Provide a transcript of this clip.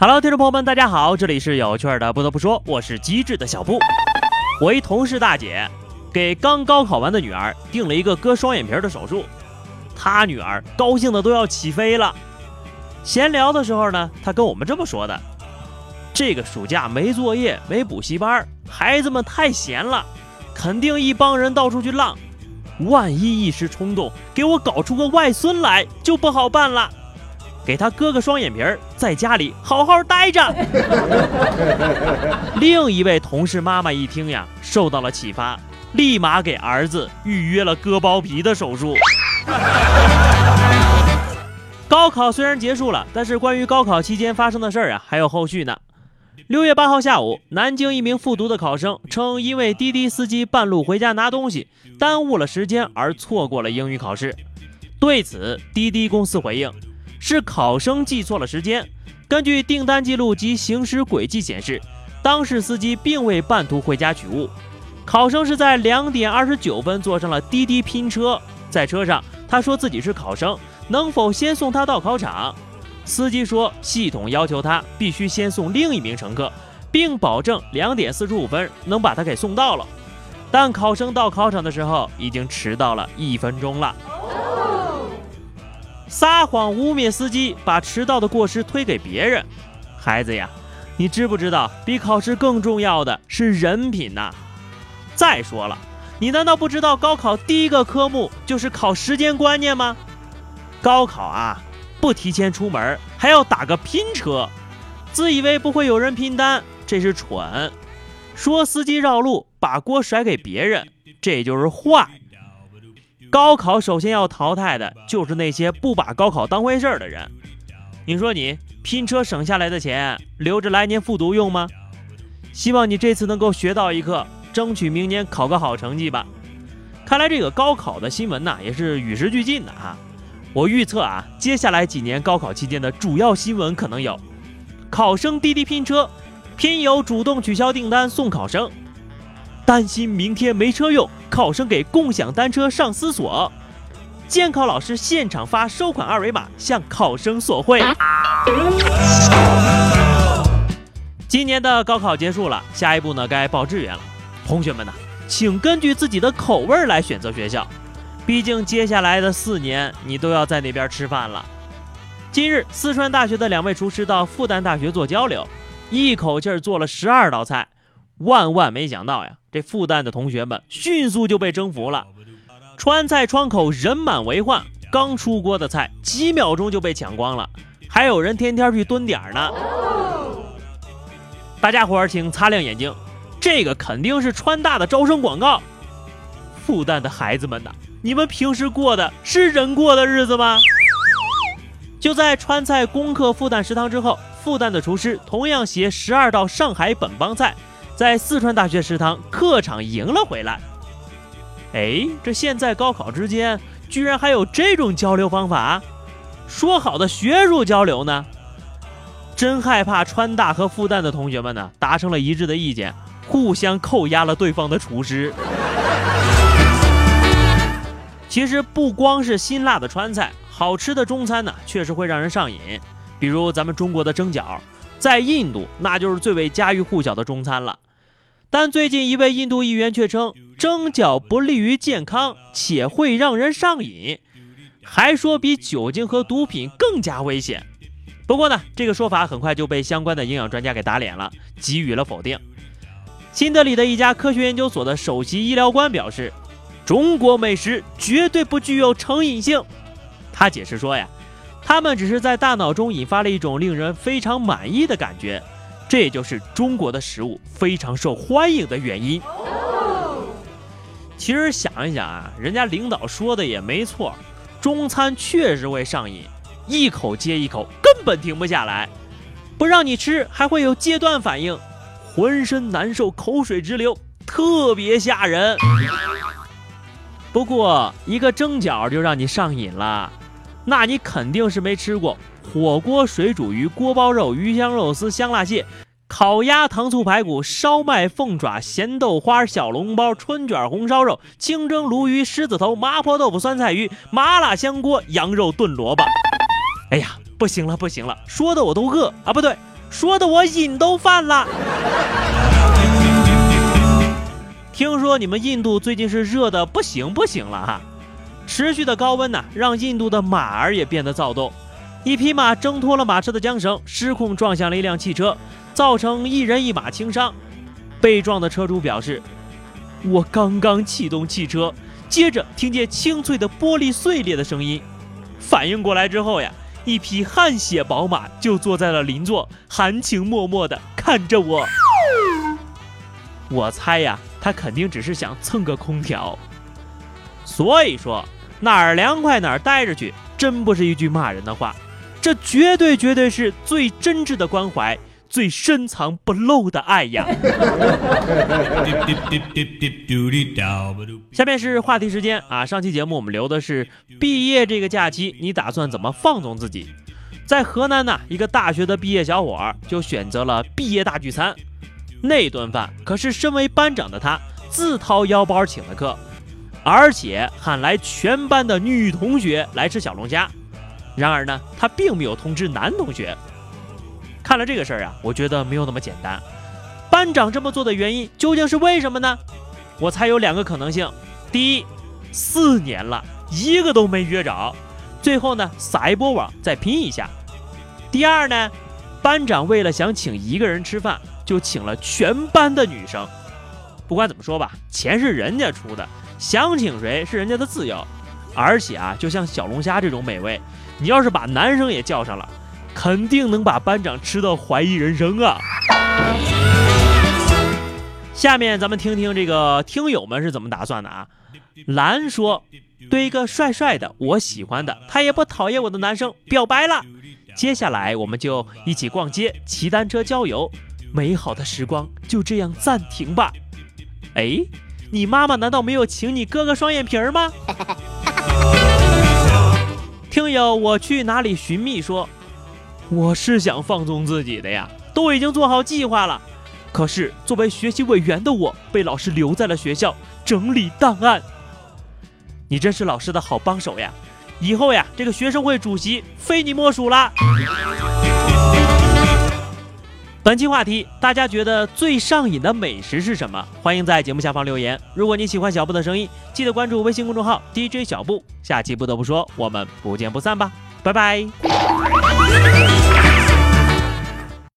Hello，听众朋友们，大家好，这里是有趣的。不得不说，我是机智的小布。我一同事大姐给刚高考完的女儿定了一个割双眼皮的手术，她女儿高兴的都要起飞了。闲聊的时候呢，她跟我们这么说的：“这个暑假没作业，没补习班，孩子们太闲了，肯定一帮人到处去浪。万一一时冲动给我搞出个外孙来，就不好办了。给他割个双眼皮儿，在家里好好待着。”另一位同事妈妈一听呀，受到了启发，立马给儿子预约了割包皮的手术。高考虽然结束了，但是关于高考期间发生的事儿啊，还有后续呢。六月八号下午，南京一名复读的考生称，因为滴滴司机半路回家拿东西，耽误了时间而错过了英语考试。对此，滴滴公司回应，是考生记错了时间。根据订单记录及行驶轨迹显示，当事司机并未半途回家取物，考生是在两点二十九分坐上了滴滴拼车，在车上他说自己是考生。能否先送他到考场？司机说，系统要求他必须先送另一名乘客，并保证两点四十五分能把他给送到了。但考生到考场的时候已经迟到了一分钟了。撒谎污蔑司机，把迟到的过失推给别人。孩子呀，你知不知道，比考试更重要的是人品呐？再说了，你难道不知道高考第一个科目就是考时间观念吗？高考啊，不提前出门，还要打个拼车，自以为不会有人拼单，这是蠢；说司机绕路，把锅甩给别人，这就是坏。高考首先要淘汰的就是那些不把高考当回事的人。你说你拼车省下来的钱，留着来年复读用吗？希望你这次能够学到一课，争取明年考个好成绩吧。看来这个高考的新闻呐，也是与时俱进的哈。我预测啊，接下来几年高考期间的主要新闻可能有：考生滴滴拼车，拼友主动取消订单送考生；担心明天没车用，考生给共享单车上思索；监考老师现场发收款二维码向考生索贿。今年的高考结束了，下一步呢该报志愿了。同学们呢，请根据自己的口味来选择学校。毕竟接下来的四年，你都要在那边吃饭了。今日，四川大学的两位厨师到复旦大学做交流，一口气做了十二道菜。万万没想到呀，这复旦的同学们迅速就被征服了。川菜窗口人满为患，刚出锅的菜几秒钟就被抢光了，还有人天天去蹲点呢。大家伙儿请擦亮眼睛，这个肯定是川大的招生广告。复旦的孩子们呐！你们平时过的是人过的日子吗？就在川菜攻克复旦食堂之后，复旦的厨师同样携十二道上海本帮菜，在四川大学食堂客场赢了回来。哎，这现在高考之间居然还有这种交流方法？说好的学术交流呢？真害怕川大和复旦的同学们呢达成了一致的意见，互相扣押了对方的厨师。其实不光是辛辣的川菜，好吃的中餐呢，确实会让人上瘾。比如咱们中国的蒸饺，在印度那就是最为家喻户晓的中餐了。但最近一位印度议员却称，蒸饺不利于健康，且会让人上瘾，还说比酒精和毒品更加危险。不过呢，这个说法很快就被相关的营养专家给打脸了，给予了否定。新德里的一家科学研究所的首席医疗官表示。中国美食绝对不具有成瘾性，他解释说呀，他们只是在大脑中引发了一种令人非常满意的感觉，这也就是中国的食物非常受欢迎的原因。其实想一想啊，人家领导说的也没错，中餐确实会上瘾，一口接一口，根本停不下来，不让你吃还会有戒断反应，浑身难受，口水直流，特别吓人。不过一个蒸饺就让你上瘾了，那你肯定是没吃过火锅、水煮鱼、锅包肉、鱼香肉丝、香辣蟹，烤鸭、糖醋排骨、烧麦、凤爪、咸豆花、小笼包、春卷、红烧肉、清蒸鲈鱼、狮子头、麻婆豆腐、酸菜鱼、麻辣香锅、羊肉炖萝卜。哎呀，不行了，不行了，说的我都饿啊！不对，说的我瘾都犯了。听说你们印度最近是热的不行不行了哈，持续的高温呢，让印度的马儿也变得躁动。一匹马挣脱了马车的缰绳，失控撞向了一辆汽车，造成一人一马轻伤。被撞的车主表示：“我刚刚启动汽车，接着听见清脆的玻璃碎裂的声音，反应过来之后呀，一匹汗血宝马就坐在了邻座，含情脉脉地看着我。我猜呀。”他肯定只是想蹭个空调，所以说哪儿凉快哪儿待着去，真不是一句骂人的话，这绝对绝对是最真挚的关怀，最深藏不露的爱呀。下面是话题时间啊，上期节目我们留的是毕业这个假期，你打算怎么放纵自己？在河南呢，一个大学的毕业小伙就选择了毕业大聚餐。那顿饭可是身为班长的他自掏腰包请的客，而且喊来全班的女同学来吃小龙虾。然而呢，他并没有通知男同学。看了这个事儿啊，我觉得没有那么简单。班长这么做的原因究竟是为什么呢？我猜有两个可能性：第一，四年了一个都没约着，最后呢撒一波网再拼一下；第二呢，班长为了想请一个人吃饭。就请了全班的女生，不管怎么说吧，钱是人家出的，想请谁是人家的自由。而且啊，就像小龙虾这种美味，你要是把男生也叫上了，肯定能把班长吃到怀疑人生啊。下面咱们听听这个听友们是怎么打算的啊？蓝说，对一个帅帅的我喜欢的，他也不讨厌我的男生表白了，接下来我们就一起逛街、骑单车、郊游。美好的时光就这样暂停吧。哎，你妈妈难道没有请你割个双眼皮儿吗？听友，我去哪里寻觅说，我是想放纵自己的呀，都已经做好计划了。可是作为学习委员的我，被老师留在了学校整理档案。你真是老师的好帮手呀！以后呀，这个学生会主席非你莫属了。本期话题，大家觉得最上瘾的美食是什么？欢迎在节目下方留言。如果你喜欢小布的声音，记得关注微信公众号 DJ 小布。下期不得不说，我们不见不散吧，拜拜。